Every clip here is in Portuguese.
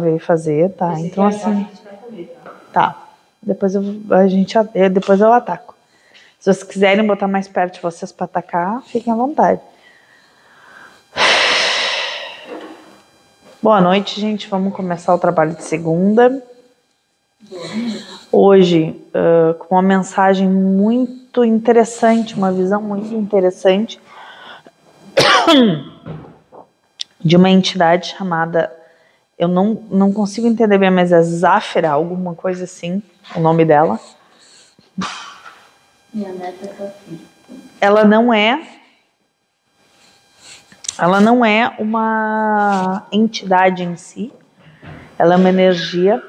veio fazer, tá? Esse então assim. Tá. Depois eu, a gente, depois eu ataco. Se vocês quiserem botar mais perto de vocês para atacar, fiquem à vontade. Boa noite, gente. Vamos começar o trabalho de segunda. Hoje, uh, com uma mensagem muito interessante, uma visão muito interessante de uma entidade chamada, eu não, não consigo entender bem, mas é Zafira, alguma coisa assim, o nome dela. Minha neta tá Ela não é ela não é uma entidade em si, ela é uma energia.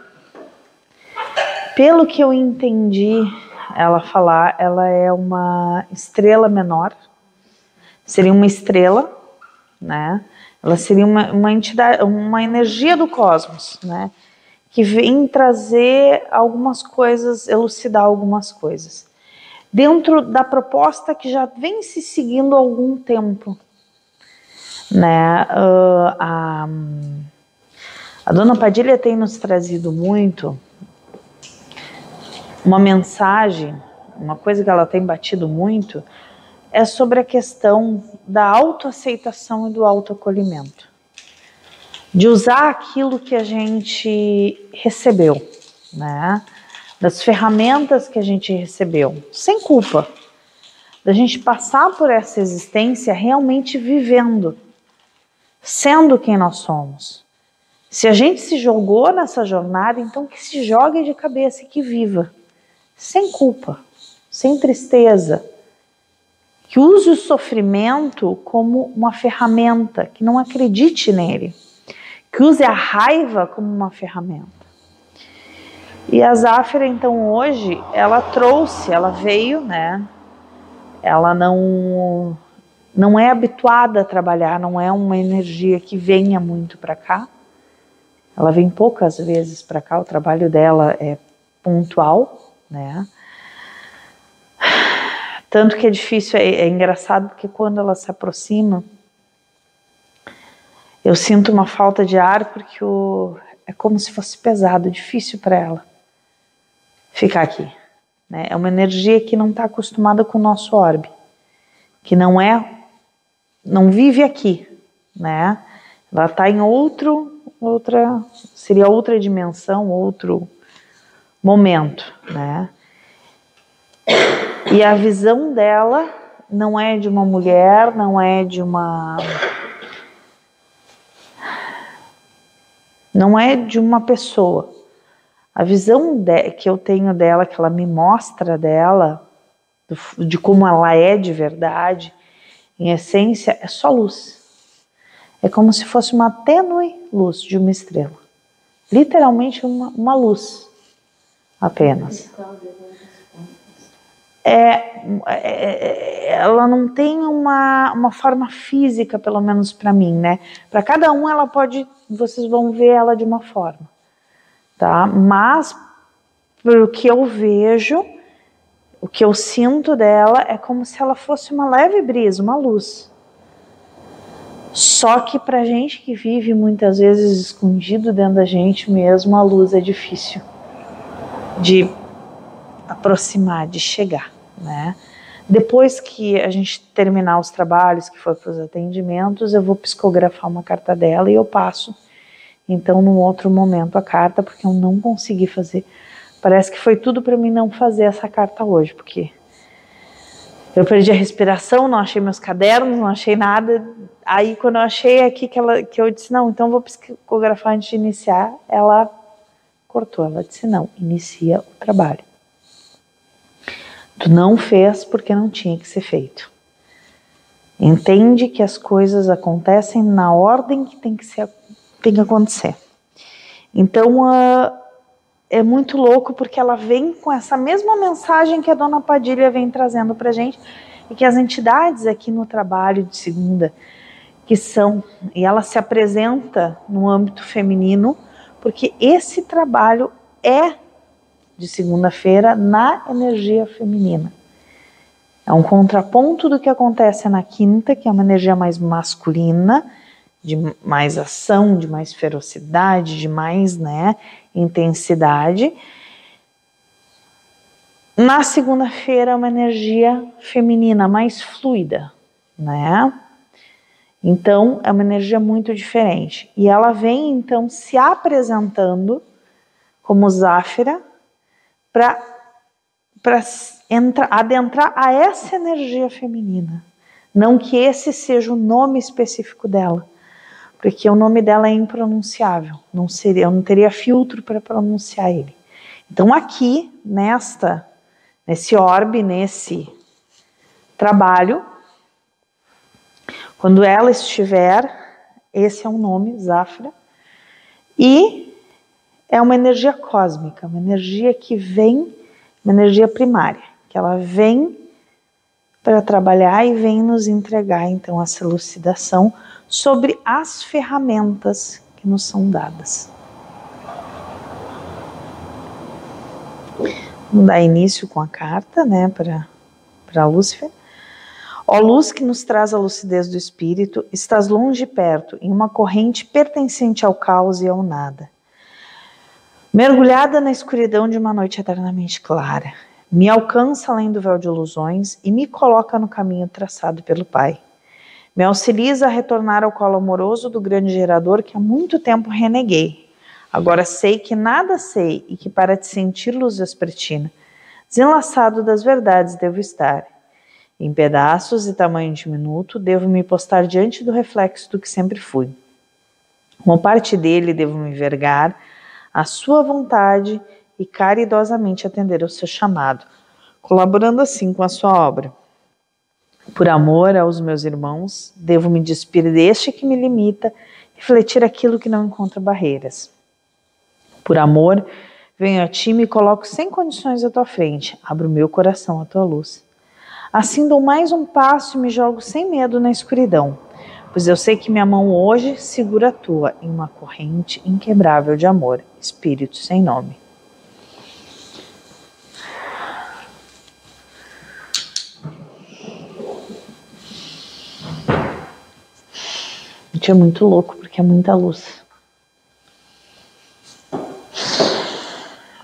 Pelo que eu entendi ela falar, ela é uma estrela menor, seria uma estrela, né? Ela seria uma, uma entidade, uma energia do cosmos, né? Que vem trazer algumas coisas, elucidar algumas coisas. Dentro da proposta que já vem se seguindo há algum tempo, né? Uh, a, a dona Padilha tem nos trazido muito uma mensagem, uma coisa que ela tem batido muito, é sobre a questão da autoaceitação e do autoacolhimento. De usar aquilo que a gente recebeu, né? Das ferramentas que a gente recebeu, sem culpa. Da gente passar por essa existência realmente vivendo sendo quem nós somos. Se a gente se jogou nessa jornada, então que se jogue de cabeça e que viva, sem culpa, sem tristeza. Que use o sofrimento como uma ferramenta, que não acredite nele. Que use a raiva como uma ferramenta. E a Zafira, então, hoje, ela trouxe, ela veio, né? Ela não não é habituada a trabalhar, não é uma energia que venha muito para cá. Ela vem poucas vezes para cá, o trabalho dela é pontual, né? Tanto que é difícil, é, é engraçado porque quando ela se aproxima, eu sinto uma falta de ar porque o, é como se fosse pesado, difícil para ela ficar aqui. Né? É uma energia que não está acostumada com o nosso orbe, que não é não vive aqui, né? Ela está em outro, outra, seria outra dimensão, outro momento, né? E a visão dela não é de uma mulher, não é de uma não é de uma pessoa. A visão de, que eu tenho dela, que ela me mostra dela, do, de como ela é de verdade, em essência, é só luz. É como se fosse uma tênue luz de uma estrela. Literalmente uma, uma luz apenas. É, é, é, ela não tem uma, uma forma física, pelo menos para mim, né? Para cada um ela pode, vocês vão ver ela de uma forma, tá? Mas pelo que eu vejo, o que eu sinto dela é como se ela fosse uma leve brisa, uma luz. Só que para gente que vive muitas vezes escondido dentro da gente mesmo, a luz é difícil de aproximar, de chegar, né? Depois que a gente terminar os trabalhos, que foi para os atendimentos, eu vou psicografar uma carta dela e eu passo, então, num outro momento, a carta, porque eu não consegui fazer Parece que foi tudo para mim não fazer essa carta hoje, porque eu perdi a respiração, não achei meus cadernos, não achei nada. Aí quando eu achei aqui que ela que eu disse não, então vou psicografar antes de iniciar, ela cortou. Ela disse não, inicia o trabalho. Tu não fez porque não tinha que ser feito. Entende que as coisas acontecem na ordem que tem que ser, tem que acontecer. Então, uh, é muito louco porque ela vem com essa mesma mensagem que a dona Padilha vem trazendo para gente e que as entidades aqui no trabalho de segunda que são e ela se apresenta no âmbito feminino porque esse trabalho é de segunda-feira na energia feminina. É um contraponto do que acontece na quinta, que é uma energia mais masculina, de mais ação, de mais ferocidade, de mais né, intensidade. Na segunda-feira, uma energia feminina mais fluida, né? Então, é uma energia muito diferente. E ela vem, então, se apresentando como Záfira para adentrar a essa energia feminina. Não que esse seja o nome específico dela, porque o nome dela é impronunciável. Não seria, eu não teria filtro para pronunciar ele. Então, aqui, nesta nesse orbe, nesse trabalho. Quando ela estiver, esse é o nome, Zafra, e é uma energia cósmica, uma energia que vem, uma energia primária, que ela vem para trabalhar e vem nos entregar então essa elucidação sobre as ferramentas que nos são dadas. Vamos dar início com a carta, né, para Lúcifer. Ó luz que nos traz a lucidez do espírito, estás longe e perto, em uma corrente pertencente ao caos e ao nada. Mergulhada na escuridão de uma noite eternamente clara, me alcança além do véu de ilusões e me coloca no caminho traçado pelo Pai. Me auxiliza a retornar ao colo amoroso do grande gerador que há muito tempo reneguei, Agora sei que nada sei e que para te sentir luz vespertina, desenlaçado das verdades devo estar. Em pedaços e tamanho diminuto, devo me postar diante do reflexo do que sempre fui. Uma parte dele devo me envergar, à sua vontade e caridosamente atender ao seu chamado, colaborando assim com a sua obra. Por amor aos meus irmãos, devo me despir deste que me limita, refletir aquilo que não encontra barreiras. Por amor, venho a ti e me coloco sem condições à tua frente. Abro meu coração à tua luz. Assim dou mais um passo e me jogo sem medo na escuridão, pois eu sei que minha mão hoje segura a tua em uma corrente inquebrável de amor, espírito sem nome. Gente, é muito louco porque é muita luz.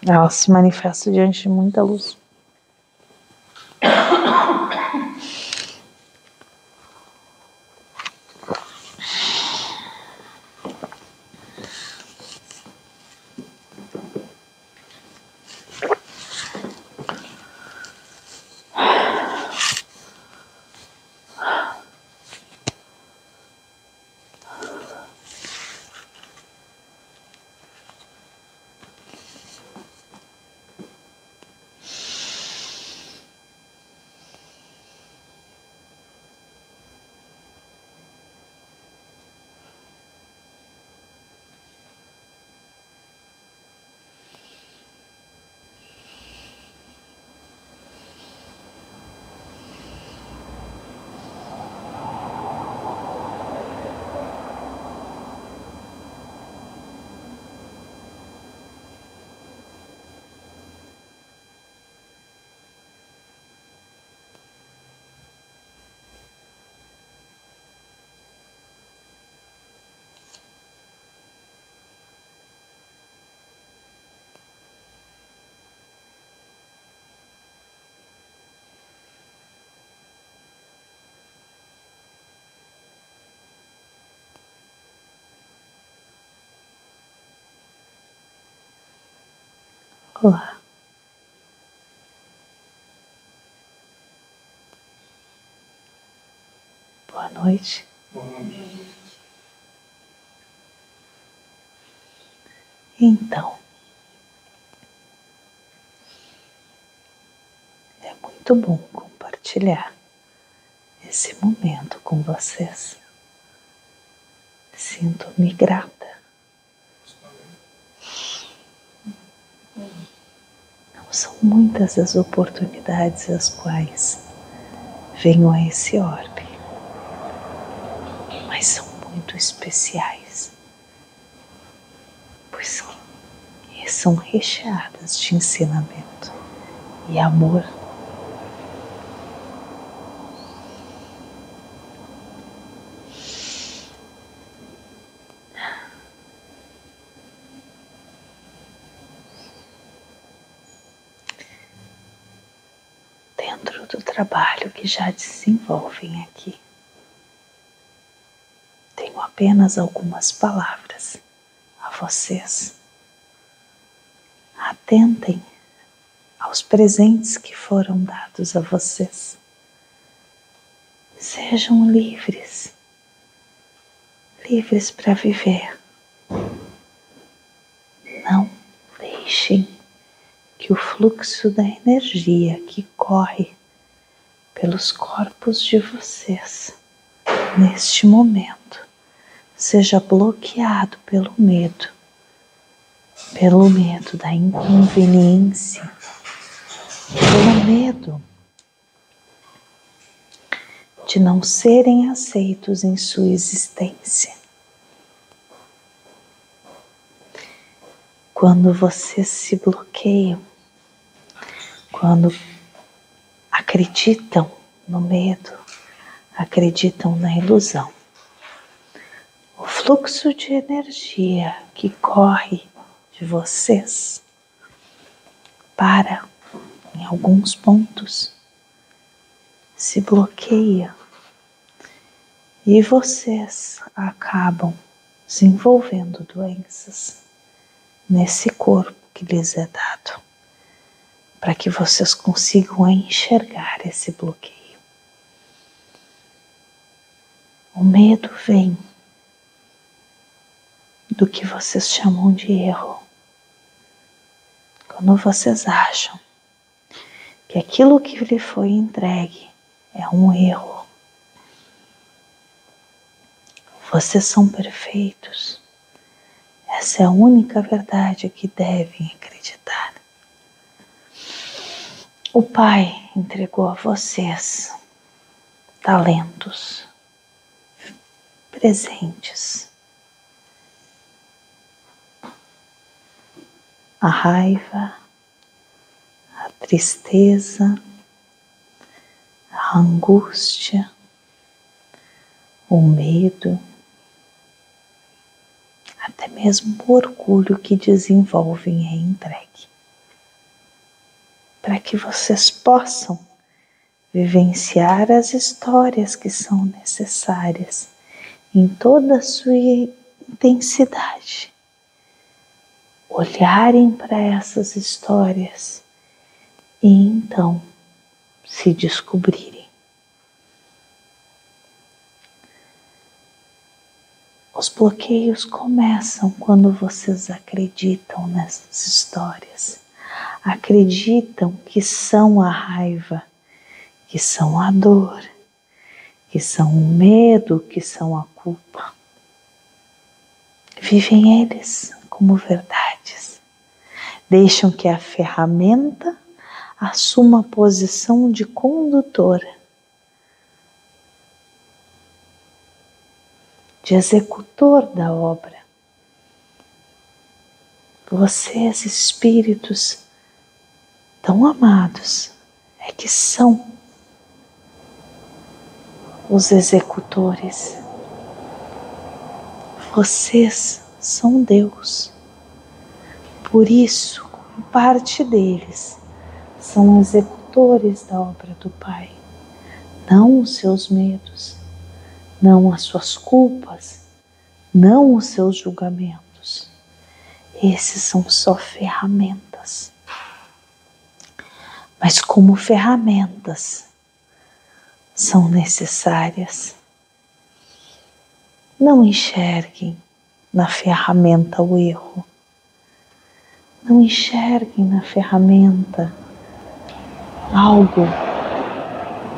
Ela se manifesta diante de muita luz. Olá. Boa noite. Boa noite. Então, é muito bom compartilhar esse momento com vocês. Sinto-me grata São muitas as oportunidades as quais venho a esse orbe, mas são muito especiais, pois são, são recheadas de ensinamento e amor. Todo o trabalho que já desenvolvem aqui. Tenho apenas algumas palavras a vocês. Atentem aos presentes que foram dados a vocês. Sejam livres, livres para viver. Não deixem que o fluxo da energia que corre pelos corpos de vocês neste momento seja bloqueado pelo medo, pelo medo da inconveniência, pelo medo de não serem aceitos em sua existência. Quando vocês se bloqueiam, quando acreditam no medo, acreditam na ilusão, o fluxo de energia que corre de vocês para em alguns pontos se bloqueia. E vocês acabam desenvolvendo doenças nesse corpo que lhes é dado, para que vocês consigam enxergar esse bloqueio. O medo vem do que vocês chamam de erro. Quando vocês acham que aquilo que lhe foi entregue é um erro. Vocês são perfeitos. Essa é a única verdade que devem acreditar. O Pai entregou a vocês talentos, presentes. A raiva, a tristeza, a angústia, o medo, até mesmo o orgulho que desenvolvem é entregue. Para que vocês possam vivenciar as histórias que são necessárias em toda a sua intensidade. Olharem para essas histórias e então se descobrirem. Os bloqueios começam quando vocês acreditam nessas histórias, acreditam que são a raiva, que são a dor, que são o medo, que são a culpa. Vivem eles como verdades. Deixam que a ferramenta assuma a posição de condutora, de executor da obra. Vocês, espíritos tão amados, é que são os executores. Vocês são Deus. Por isso, parte deles são executores da obra do Pai, não os seus medos, não as suas culpas, não os seus julgamentos. Esses são só ferramentas. Mas, como ferramentas, são necessárias. Não enxerguem na ferramenta o erro. Não enxerguem na ferramenta algo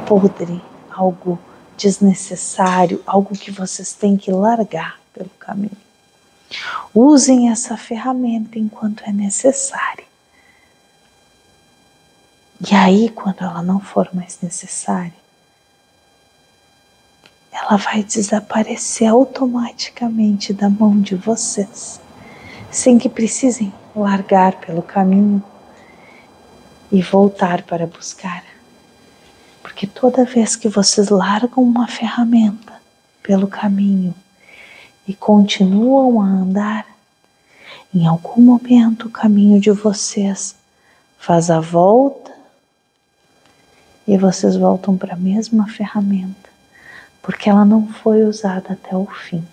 podre, algo desnecessário, algo que vocês têm que largar pelo caminho. Usem essa ferramenta enquanto é necessária. E aí, quando ela não for mais necessária, ela vai desaparecer automaticamente da mão de vocês, sem que precisem largar pelo caminho e voltar para buscar. Porque toda vez que vocês largam uma ferramenta pelo caminho e continuam a andar, em algum momento o caminho de vocês faz a volta E vocês voltam para a mesma ferramenta, porque ela não foi usada até o fim.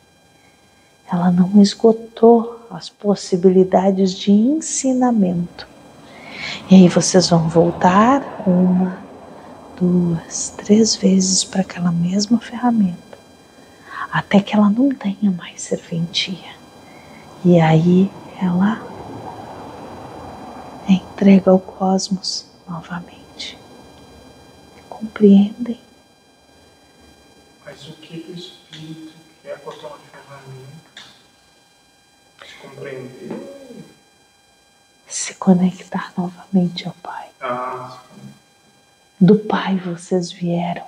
Ela não esgotou as possibilidades de ensinamento. E aí vocês vão voltar uma, duas, três vezes para aquela mesma ferramenta, até que ela não tenha mais serventia. E aí ela entrega ao cosmos novamente. Compreendem? Mas o que o espírito quer com aquela ferramenta? Se compreender? Se conectar novamente ao Pai. Ah, Do Pai vocês vieram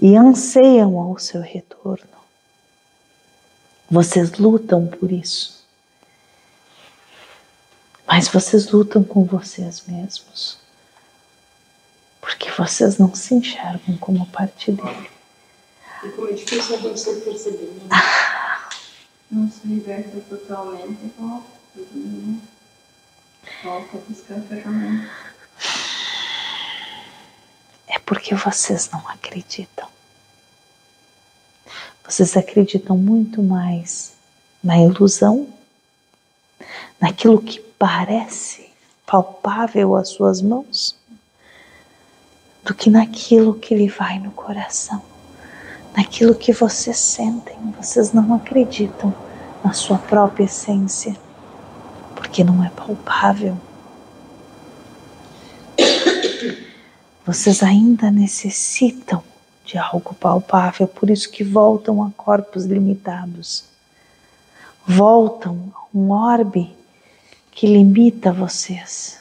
e anseiam ao seu retorno. Vocês lutam por isso. Mas vocês lutam com vocês mesmos. Porque vocês não se enxergam como parte dele. E como é difícil a gente perceber, né? Não se liberta totalmente, volta né? Volta ferramenta. É porque vocês não acreditam. Vocês acreditam muito mais na ilusão, naquilo que parece palpável às suas mãos, do que naquilo que lhe vai no coração, naquilo que vocês sentem. Vocês não acreditam na sua própria essência, porque não é palpável. Vocês ainda necessitam de algo palpável, por isso que voltam a corpos limitados. Voltam a um orbe que limita vocês.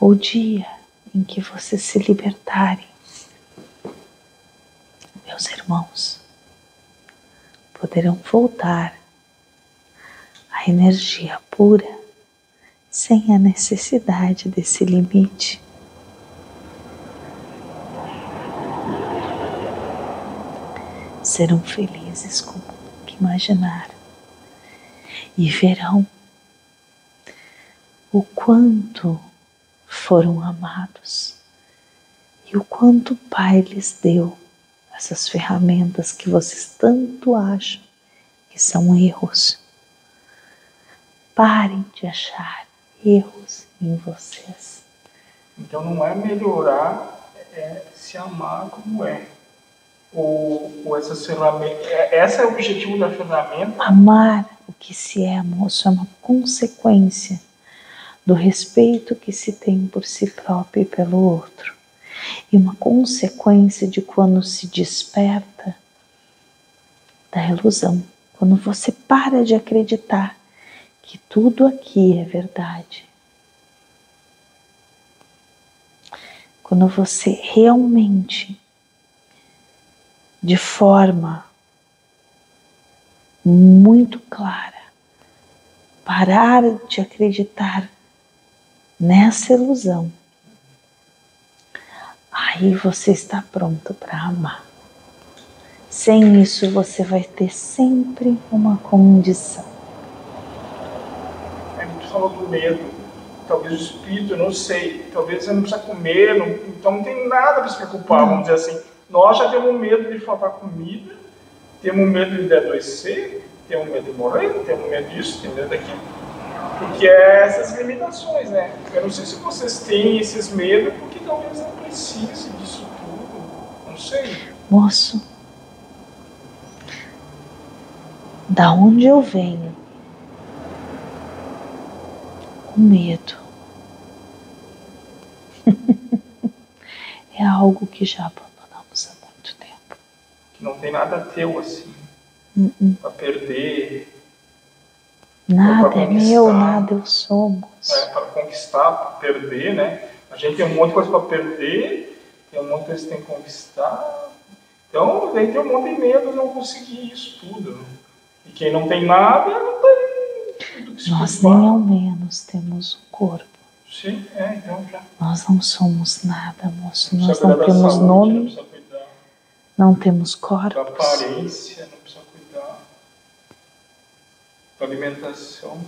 O dia em que vocês se libertarem, meus irmãos, poderão voltar à energia pura sem a necessidade desse limite. Serão felizes como que imaginaram e verão o quanto foram amados e o quanto o Pai lhes deu essas ferramentas que vocês tanto acham que são erros. Parem de achar erros em vocês. Então não é melhorar, é se amar como é. Ou, ou essas ferramentas. É, esse é o objetivo da ferramenta. Amar o que se é, moço, é uma consequência do respeito que se tem por si próprio e pelo outro. E uma consequência de quando se desperta da ilusão. Quando você para de acreditar que tudo aqui é verdade. Quando você realmente, de forma muito clara, parar de acreditar nessa ilusão, aí você está pronto para amar. Sem isso, você vai ter sempre uma condição falou do medo. Talvez o espírito, eu não sei. Talvez você não precisa comer, não, então não tem nada para se preocupar, vamos dizer assim. Nós já temos medo de faltar comida, temos medo de adoecer, temos medo de morrer, temos medo disso, temos medo daquilo. Porque é essas limitações, né? Eu não sei se vocês têm esses medos, porque talvez não precise disso tudo. Não sei. Moço, da onde eu venho, o medo é algo que já abandonamos há muito tempo. Não tem nada teu assim, uh -uh. para perder. Nada é meu, nada eu somos. É, para conquistar, para perder, né? A gente tem um monte de coisa para perder, tem um monte de coisa que tem que conquistar. Então, daí tem um monte de medo de não conseguir isso tudo. E quem não tem nada, não tem nós nem ao menos temos um corpo. Sim, é, então já. Nós não somos nada, moço. Nós não temos saúde, nome, não, não, temos corpos. Aparência, não. Da alimentação.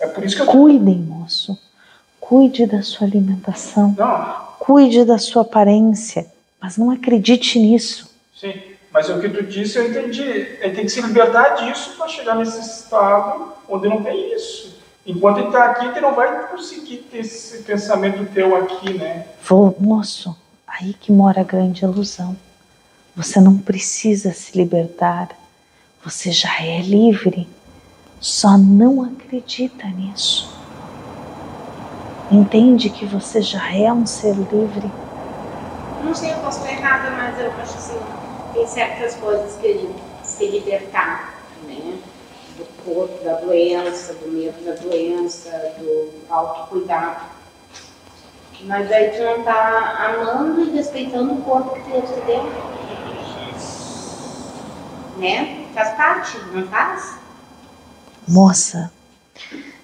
É por isso que eu... Cuidem, moço. Cuide da sua alimentação, Não, cuide da sua aparência, mas não acredite nisso. sim. Mas o que tu disse eu entendi. Ele tem que se libertar disso para chegar nesse estado onde não tem isso. Enquanto ele está aqui, ele não vai conseguir ter esse pensamento teu aqui, né? Vou, moço, aí que mora a grande ilusão. Você não precisa se libertar. Você já é livre. Só não acredita nisso. Entende que você já é um ser livre. Não sei, eu posso estar errada, mas eu acho assim, tem certas coisas que gente se libertar, né? Do corpo, da doença, do medo da doença, do autocuidado. Mas aí tu não tá amando e respeitando o corpo que Deus te deu. Né? Faz parte, não faz? Moça,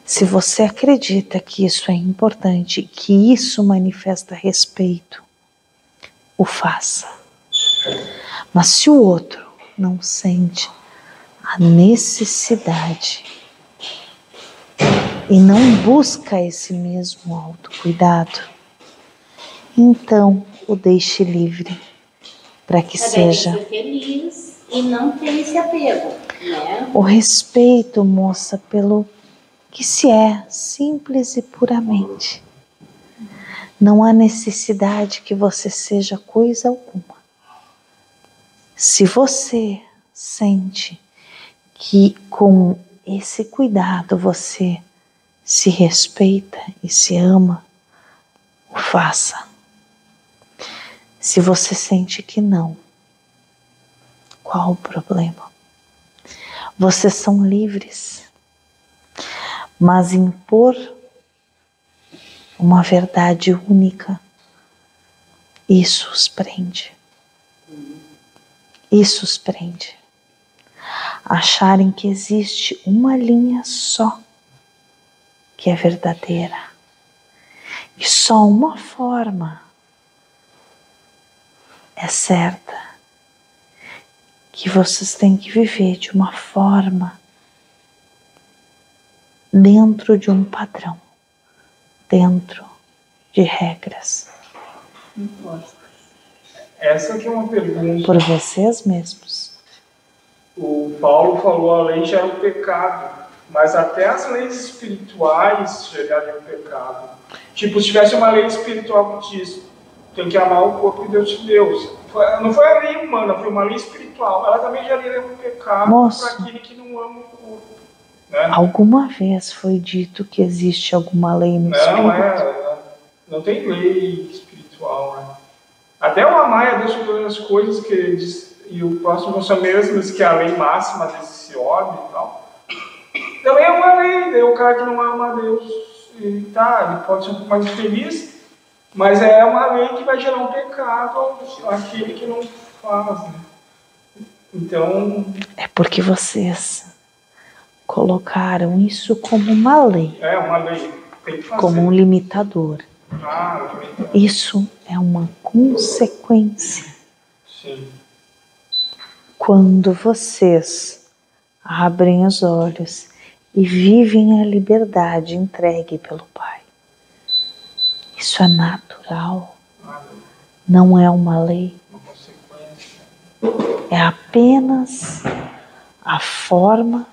se você acredita que isso é importante, que isso manifesta respeito, o faça. Mas se o outro não sente a necessidade e não busca esse mesmo autocuidado, então o deixe livre para que Mas deve seja feliz e não ter esse apego, né? o respeito, moça, pelo que se é, simples e puramente. Não há necessidade que você seja coisa alguma. Se você sente que com esse cuidado você se respeita e se ama, o faça. Se você sente que não, qual o problema? Vocês são livres, mas impor uma verdade única, isso os prende. Isso os prende. Acharem que existe uma linha só que é verdadeira e só uma forma é certa que vocês têm que viver de uma forma dentro de um padrão, dentro de regras, Essa aqui é uma pergunta. por vocês mesmos. O Paulo falou a lei já é um pecado, mas até as leis espirituais geraram um pecado. Tipo, se tivesse uma lei espiritual que diz tem que amar o corpo que Deus te deu. Não foi a lei humana, foi uma lei espiritual. Ela também geraria um pecado para aquele que não ama o corpo. Né? Alguma vez foi dito que existe alguma lei no Não, espírito? é. Não tem lei espiritual, né? Até o amar a Deus sobre todas as coisas que diz, e o próximo são mesmos que a lei máxima desse orbe e tal. Também é uma lei, daí o cara que não ama a Deus, tá, ele pode ser um pouco mais feliz, mas é uma lei que vai gerar um pecado àquele que não faz? Então, É porque vocês colocaram isso como uma lei, é uma lei, como um limitador. Ah, também- Isso é uma consequência sim. quando vocês abrem os olhos e vivem a liberdade entregue pelo Pai. Isso é natural, não é uma lei, é apenas a forma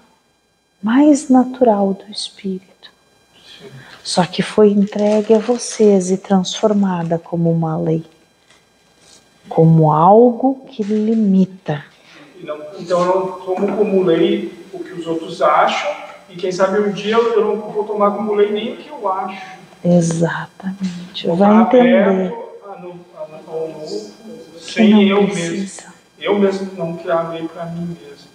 mais natural do Espírito. Só que foi entregue a vocês e transformada como uma lei, como algo que limita. Não- então eu não tomo como lei o que os outros acham, e quem sabe um dia eu não vou tomar como lei nem o que eu acho. Exatamente. Vai entender. a no- a- sem eu mesmo. precisa. Eu mesmo não criar lei para mim mesmo.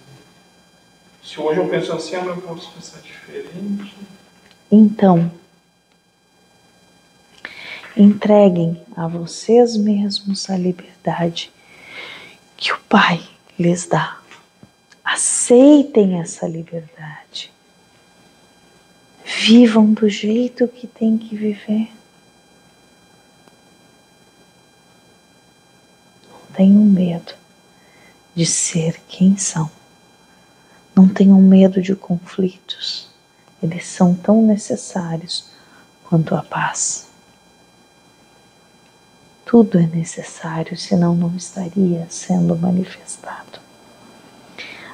Se hoje eu penso assim, amanhã eu posso pensar diferente. Então, entreguem a vocês mesmos a liberdade que o Pai lhes dá. Aceitem essa liberdade. Vivam do jeito que tem que viver. Não tenham medo de ser quem são. Não tenham medo de conflitos. Eles são tão necessários quanto à paz. Tudo é necessário, senão não estaria sendo manifestado.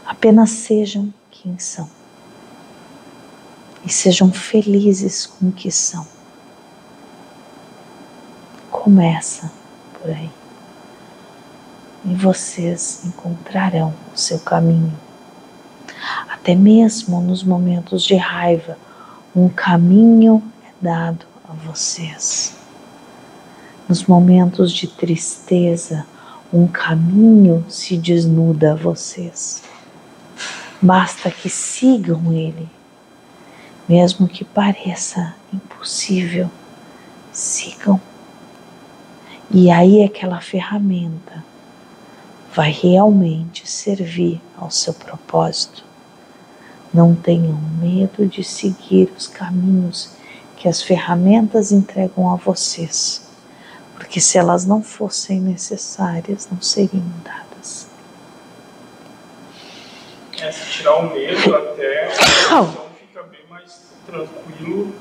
Apenas sejam quem são e sejam felizes com o que são. Começa por aí e vocês encontrarão o seu caminho. Até mesmo nos momentos de raiva, um caminho é dado a vocês. Nos momentos de tristeza, um caminho se desnuda a vocês. Basta que sigam ele, mesmo que pareça impossível, sigam. E aí aquela ferramenta vai realmente servir ao seu propósito. Não tenham medo de seguir os caminhos que as ferramentas entregam a vocês, porque se elas não fossem necessárias, não seriam dadas. É, se tirar o medo até, a fica bem mais tranquilo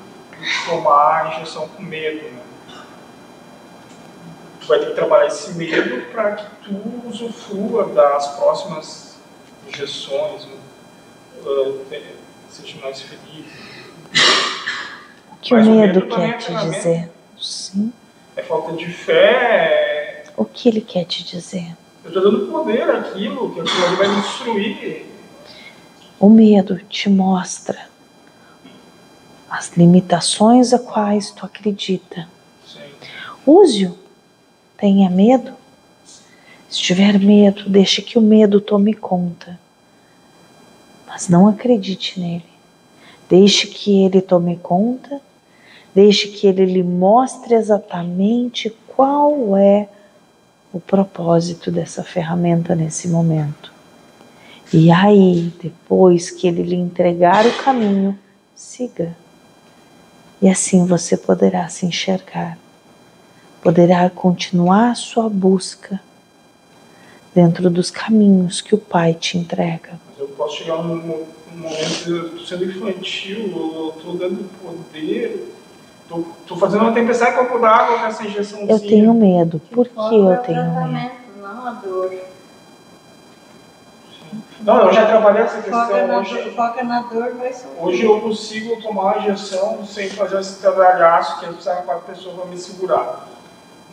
tomar a injeção com medo, né? tu vai ter que trabalhar esse medo para que tu usufrua das próximas injeções, uh, seja mais feliz. O que Mas o medo, medo quer te dizer? Sim. É falta de fé. O que ele quer te dizer? Eu estou dando poder àquilo, que aquilo vai me destruir. O medo te mostra as limitações a quais tu acredita. Use-o Tenha medo. Se tiver medo, deixe que o medo tome conta. Mas não acredite nele. Deixe que ele tome conta. Deixe que ele lhe mostre exatamente qual é o propósito dessa ferramenta nesse momento. E aí, depois que ele lhe entregar o caminho, siga. E assim você poderá se enxergar poderá continuar a sua busca dentro dos caminhos que o Pai te entrega. Mas eu posso chegar num, momento sendo infantil, eu estou dando poder, estou fazendo uma tempestade com a copo d'água com essa injeçãozinha. Eu tenho medo. Por que eu tenho medo? Não a dor. Não, eu já trabalhei essa questão. Foca na, hoje, foca na dor, vai Hoje eu consigo tomar a injeção sem fazer esse trabalhaço que precisava quatro pessoas para me segurar.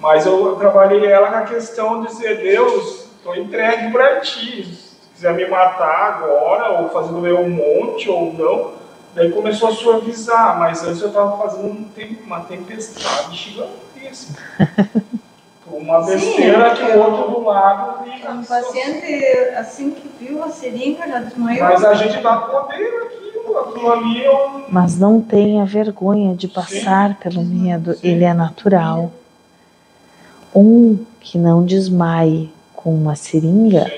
Mas eu trabalhei ela na questão de dizer, Deus, estou entregue para ti. Se quiser me matar agora, ou fazer doer um monte, ou não. Daí começou a suavizar, mas antes eu estava fazendo uma tempestade gigantesca. uma besteira Sim, que o outro do lado. O paciente, assim que viu a seringa, já desmaiou. Mas a gente dá poder aquilo, aquilo ali é um... Mas não tenha vergonha de passar Sim. pelo medo, Sim. ele é natural. Um que não desmaie com uma seringa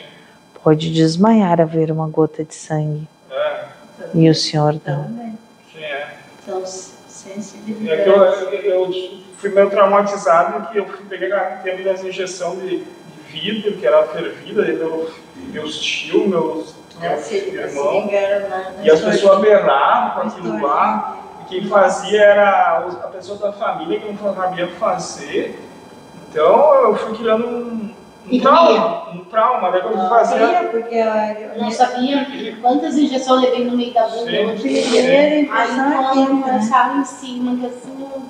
pode desmaiar a ver uma gota de sangue. É. E o senhor não. Sim, é. Então, sensibilidade. É que eu, eu, fui meio traumatizado que eu peguei a tempo das injeção de, de vidro, que era fervida, meu, meus tios, meus, meus irmãos. E as pessoas berravam com aquilo lá. E quem fazia era a pessoa da família que não sabia fazer. Então eu fui criando um, um trauma, um trauma, daí quando eu fazia. Porque eu não sabia quantas injeções eu levei no meio da bunda. Sim, Aí então eu em cima, que assim.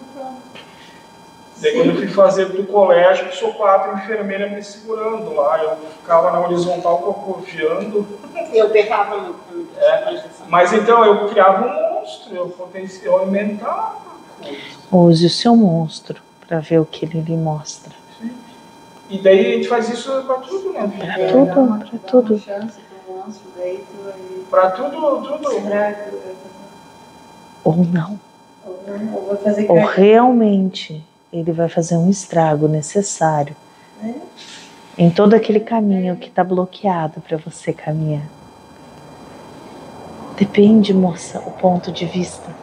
Daí quando eu fui fazer do colégio, sou quatro enfermeiras me segurando lá. Eu ficava na horizontal cocofiando. Eu pegava muito. É, mas então eu criava um monstro, eu, eu aumentava. Use o seu monstro para ver o que ele lhe mostra. E daí a gente faz isso para tudo, né? Para tudo, para tudo. Para tudo, tudo. Ou não. Ou realmente ele vai fazer um estrago necessário é? em todo aquele caminho que está bloqueado para você caminhar. Depende, moça, o ponto de vista.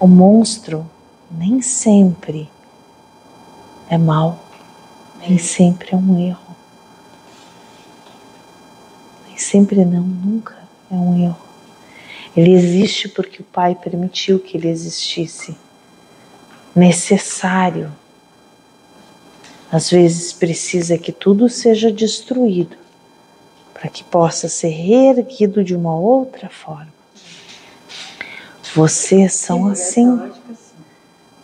O monstro nem sempre é mal, nem sempre é um erro. Nem sempre não, nunca é um erro. Ele existe porque o Pai permitiu que ele existisse. Necessário. Às vezes precisa que tudo seja destruído para que possa ser reerguido de uma outra forma. Vocês são assim.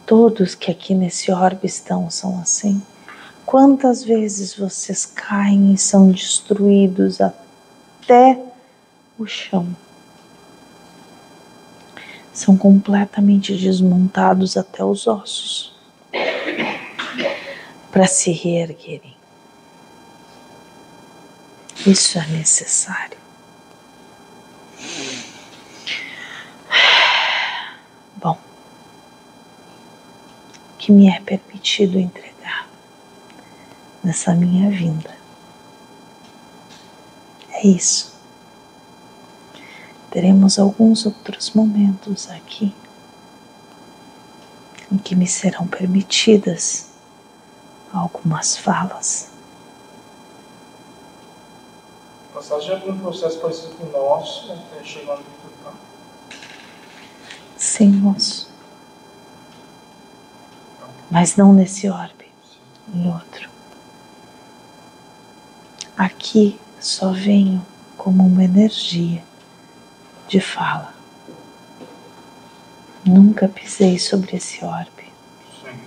Todos que aqui nesse orbe estão são assim. Quantas vezes vocês caem e são destruídos até o chão? São completamente desmontados até os ossos para se reerguerem. Isso é necessário. Bom, que me é permitido entregar nessa minha vinda. É isso. Teremos alguns outros momentos aqui em que me serão permitidas algumas falas. Passagem é um processo parecido com o nosso, até chegando no tá? Sim, moço. Mas não nesse orbe, em outro. Aqui só venho como uma energia de fala. Nunca pisei sobre esse orbe. Sim.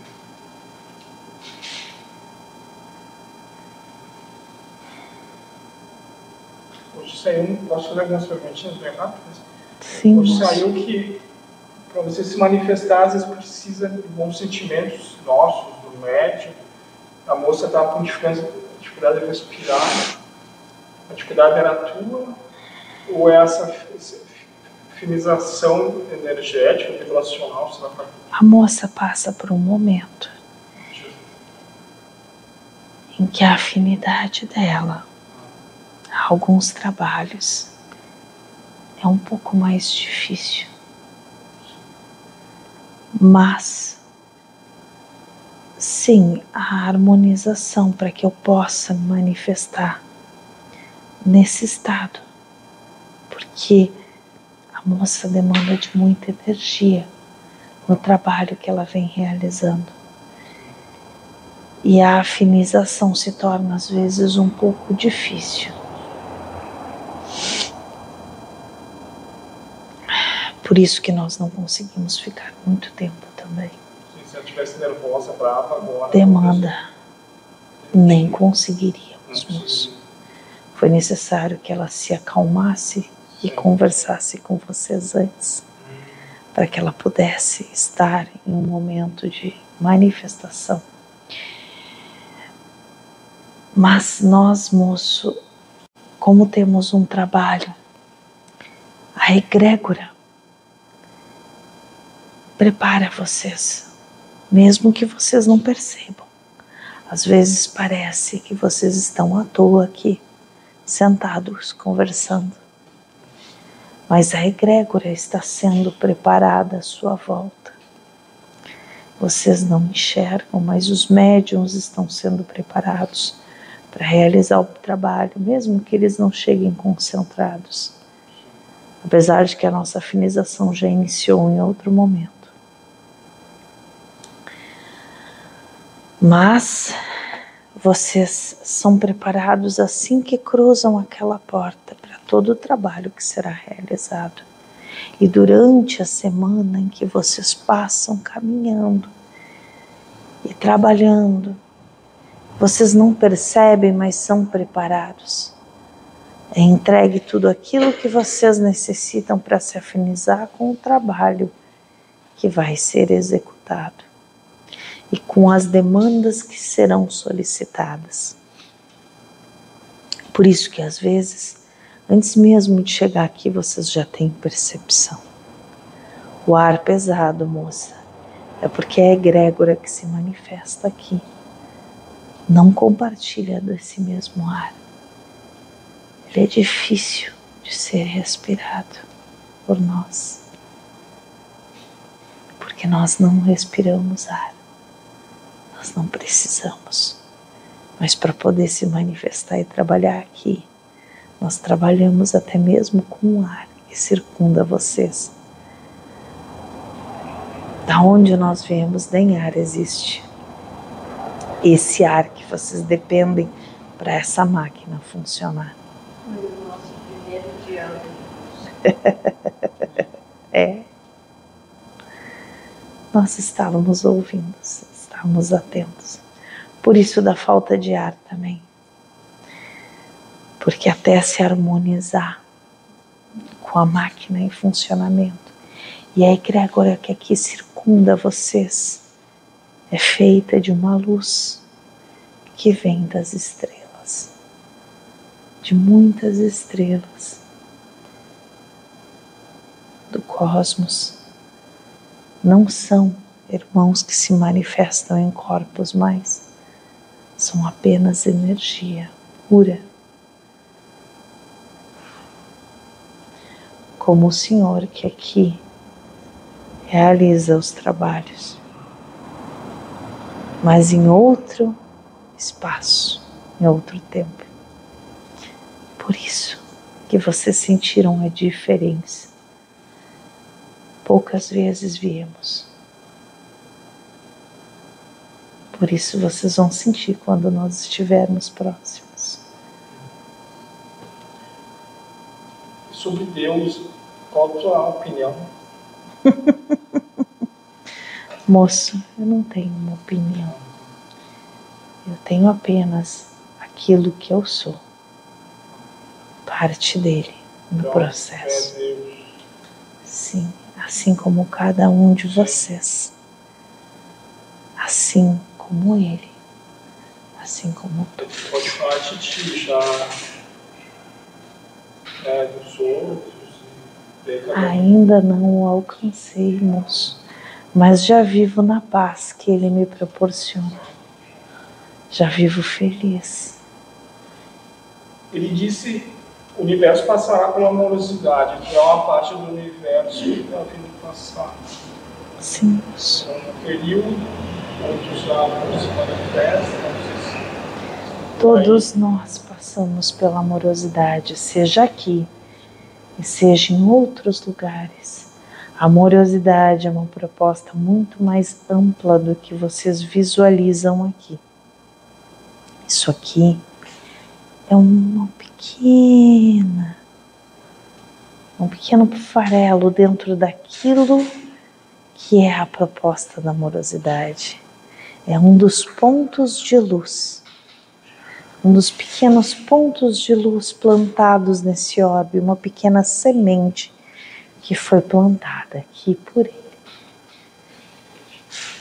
Hoje saiu, posso fazer algumas perguntinhas bem rápidas? Sim. Hoje saiu que para você se manifestar, às vezes precisa de bons sentimentos nossos, do médico. A moça estava com dificuldade dificuldade de respirar, a dificuldade era tua, ou essa finização energética, vibracional, vai A moça passa por um momento em que a afinidade dela a alguns trabalhos é um pouco mais difícil. Mas sim a harmonização para que eu possa manifestar nesse estado, porque moça demanda de muita energia no trabalho que ela vem realizando. E a afinização se torna às vezes um pouco difícil. Por isso que nós não conseguimos ficar muito tempo também estivesse nervosa, brava agora. Demanda. Nem conseguiríamos, moço. Foi necessário que ela se acalmasse e conversasse com vocês antes, para que ela pudesse estar em um momento de manifestação. Mas nós, moço, como temos um trabalho, a egrégora prepara vocês mesmo que vocês não percebam. Às vezes parece que vocês estão à toa aqui, sentados, conversando. Mas a egrégora está sendo preparada à sua volta. Vocês não enxergam, mas os médiums estão sendo preparados para realizar o trabalho, mesmo que eles não cheguem concentrados. Apesar de que a nossa afinização já iniciou em outro momento. Mas vocês são preparados assim que cruzam aquela porta todo o trabalho que será realizado. E durante a semana em que vocês passam caminhando e trabalhando, vocês não percebem, mas são preparados. É entregue tudo aquilo que vocês necessitam para se afinizar com o trabalho que vai ser executado e com as demandas que serão solicitadas. Por isso que às vezes, antes mesmo de chegar aqui, vocês já têm percepção. O ar pesado, moça, é porque é a egrégora que se manifesta aqui. Não compartilha desse mesmo ar. Ele é difícil de ser respirado por nós. Porque nós não respiramos ar. Nós não precisamos. Mas para poder se manifestar e trabalhar aqui, nós trabalhamos até mesmo com o ar que circunda vocês. Da onde nós viemos, nem ar existe. Esse ar que vocês dependem para essa máquina funcionar. Nosso primeiro diálogo. É. Nós estávamos ouvindo, estávamos atentos. Por isso da falta de ar também. Porque até se harmonizar com a máquina em funcionamento. E a egrégora que aqui circunda vocês é feita de uma luz que vem das estrelas, de muitas estrelas do cosmos. Não são irmãos que se manifestam em corpos mais, são apenas energia pura. Como o Senhor que aqui realiza os trabalhos, mas em outro espaço, em outro tempo. Por isso que vocês sentiram a diferença. Poucas vezes viemos. Por isso vocês vão sentir quando nós estivermos próximos. Sobre Deus, qual a tua opinião? Moço, eu não tenho uma opinião. Eu tenho apenas aquilo que eu sou. Parte dele no processo. É. Sim, assim como cada um de vocês. Assim como ele. Assim como tu. Pode falar de ti já, né, dos outros. e daí cada um. Ainda não o alcancei, moço, mas já vivo na paz que ele me proporciona. Já vivo feliz. Ele disse: o universo passará com amorosidade, que é uma parte do universo que está vindo passar. Sim, moço. Então, no período onde os amores se manifestam, vocês- Todos nós passamos pela amorosidade, seja aqui e seja em outros lugares. A amorosidade é uma proposta muito mais ampla do que vocês visualizam aqui. Isso aqui é uma pequena, um pequeno farelo dentro daquilo que é a proposta da amorosidade. É um dos pontos de luz um dos pequenos pontos de luz plantados nesse orbe, uma pequena semente que foi plantada aqui por ele.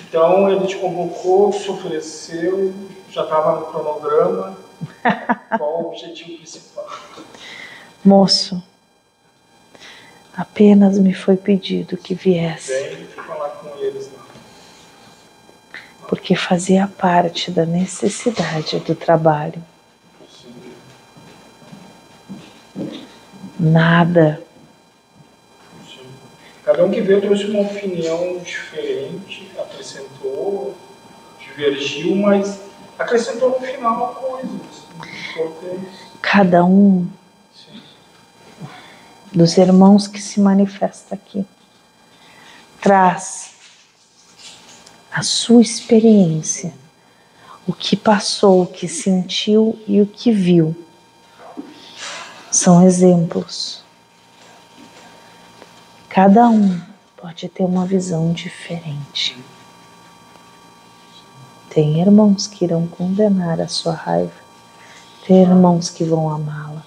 Então ele te convocou, te ofereceu, já estava no cronograma. Qual o objetivo principal? Moço, apenas me foi pedido que viesse, Vem falar com eles lá. Porque fazia parte da necessidade do trabalho. Nada, Sim. Cada um que veio trouxe uma opinião diferente, acrescentou, divergiu, mas acrescentou no final coisas importantes. cada um Sim. dos irmãos que se manifesta aqui traz a sua experiência, o que passou, o que sentiu e o que viu. São exemplos. Cada um pode ter uma visão diferente. Tem irmãos que irão condenar a sua raiva, tem irmãos que vão amá-la.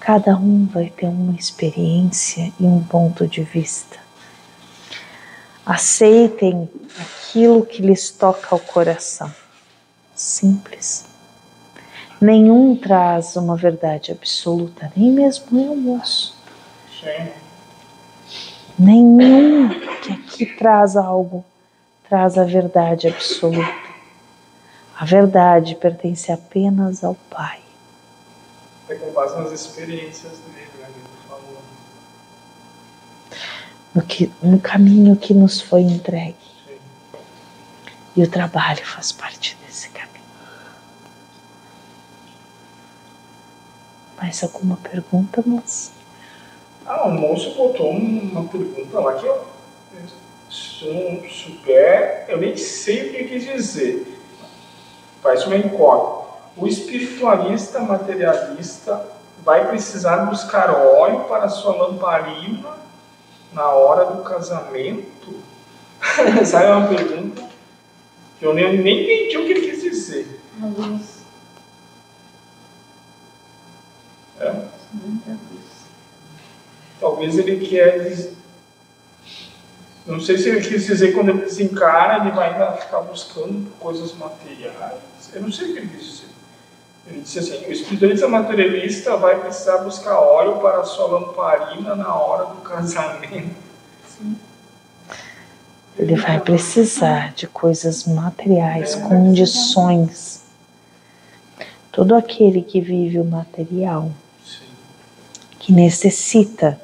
Cada um vai ter uma experiência e um ponto de vista. Aceitem aquilo que lhes toca ao coração. Simples. Nenhum traz uma verdade absoluta, nem mesmo eu, moço. Nenhum que aqui traz algo traz a verdade absoluta. A verdade pertence apenas ao Pai. É com base nas experiências dele, né? que ele falou. No, que, no caminho que nos foi entregue. E o trabalho faz parte desse caminho. Mais alguma pergunta, moça? Ah, o moço botou uma pergunta lá que eu, não souber, eu nem sei o que quis dizer. Faz uma incógnita. O espiritualista materialista vai precisar buscar óleo para sua lamparina na hora do casamento? Essa é uma pergunta que eu nem, nem entendi o que ele quis dizer. Luz. É? Talvez ele quer. Não sei se ele quis dizer que quando ele desencara, ele vai ainda ficar buscando coisas materiais. Eu não sei o que ele quis dizer. Ele disse assim: o espiritualista materialista vai precisar buscar óleo para a sua lamparina na hora do casamento. Ele vai precisar de coisas materiais, condições. Todo aquele que vive o material, Sim. que necessita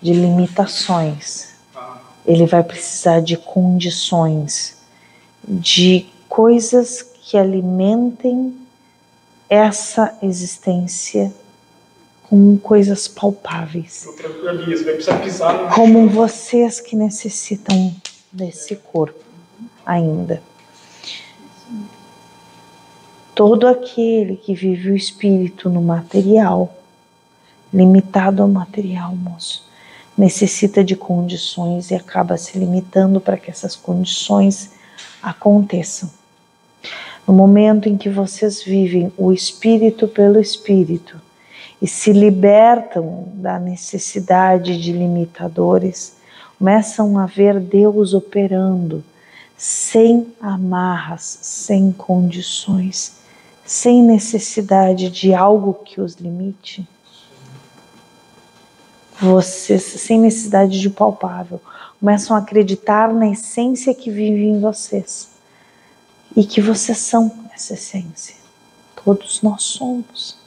de limitações, Ah, ele vai precisar de condições, de coisas que alimentem essa existência com coisas palpáveis. no como vocês que necessitam desse corpo ainda. Todo aquele que vive o espírito no material, limitado ao material, moço, necessita de condições e acaba se limitando para que essas condições aconteçam. No momento em que vocês vivem o espírito pelo espírito e se libertam da necessidade de limitadores, começam a ver Deus operando sem amarras, sem condições, sem necessidade de algo que os limite. Vocês, sem necessidade de palpável, começam a acreditar na essência que vive em vocês e que vocês são essa essência. Todos nós somos.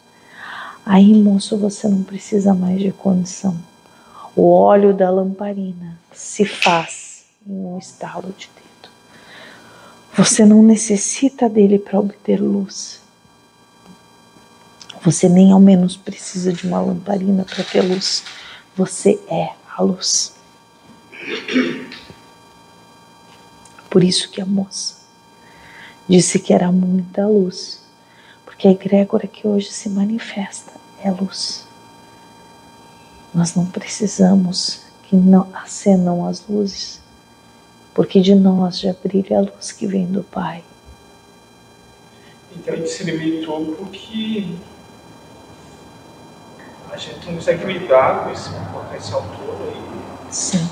Aí, moço, você não precisa mais de condição. O óleo da lamparina se faz em um estalo de dedo. Você não necessita dele para obter luz. Você nem ao menos precisa de uma lamparina para ter luz. Você é a luz. Por isso que a moça disse que era muita luz, porque a egrégora que hoje se manifesta é luz. Nós não precisamos que não acendam as luzes, porque de nós já brilha a luz que vem do Pai. Então a gente se limitou porque a gente não consegue lidar com esse potencial todo aí. Sim.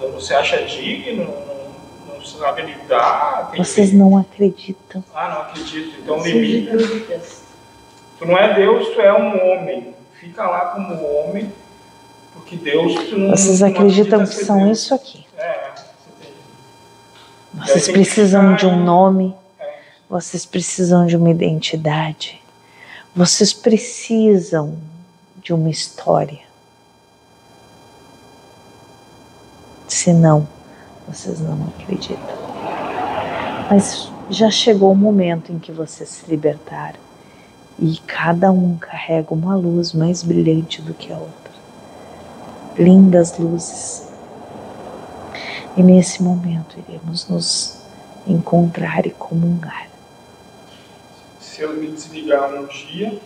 Não se acha digno, não, não sabe lidar. tem Vocês que- não acreditam. Ah, não acredito. Então Surge limita. Tu não é Deus, tu é um homem. Fica lá como homem, porque Deus tu não. Vocês não acreditam que acredita ser são Deus. isso aqui. É, você tem. Vocês que precisam de um nome, É. vocês precisam de uma identidade, vocês precisam de uma história. Senão, vocês não acreditam. Mas já chegou o momento em que vocês se libertaram e cada um carrega uma luz mais brilhante do que a outra. Lindas luzes. E nesse momento iremos nos encontrar e comungar. Se eu me desligar um dia,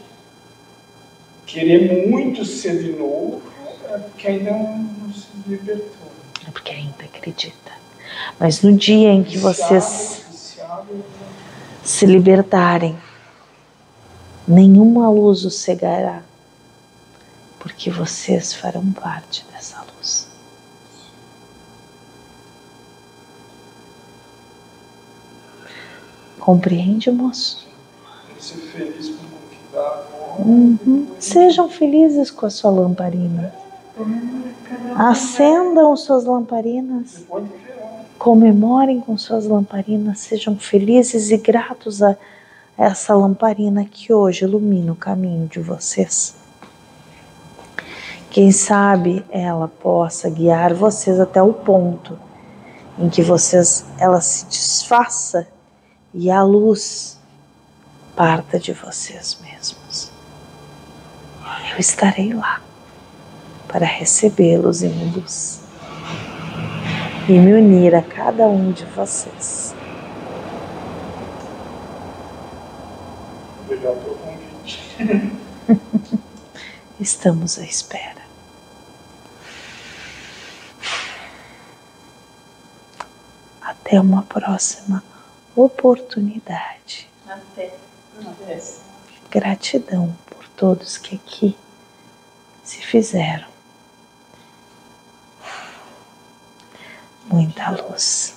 querer muito ser de novo, é porque ainda não, não se libertou. Porque ainda acredita. Mas no dia em que vocês se libertarem, nenhuma luz os cegará, porque vocês farão parte dessa luz. Compreende, moço? tem que ser feliz com o que dá. Uhum. Sejam felizes com a sua lamparina. Acendam suas lamparinas. Comemorem com suas lamparinas, sejam felizes e gratos a essa lamparina que hoje ilumina o caminho de vocês. Quem sabe ela possa guiar vocês até o ponto em que vocês ela se desfaça e a luz parta de vocês mesmos. eu estarei lá para recebê-los em luz e me unir a cada um de vocês. Obrigado pelo convite. Estamos à espera. Até uma próxima oportunidade. Até. Gratidão por todos que aqui se fizeram. Muita luz.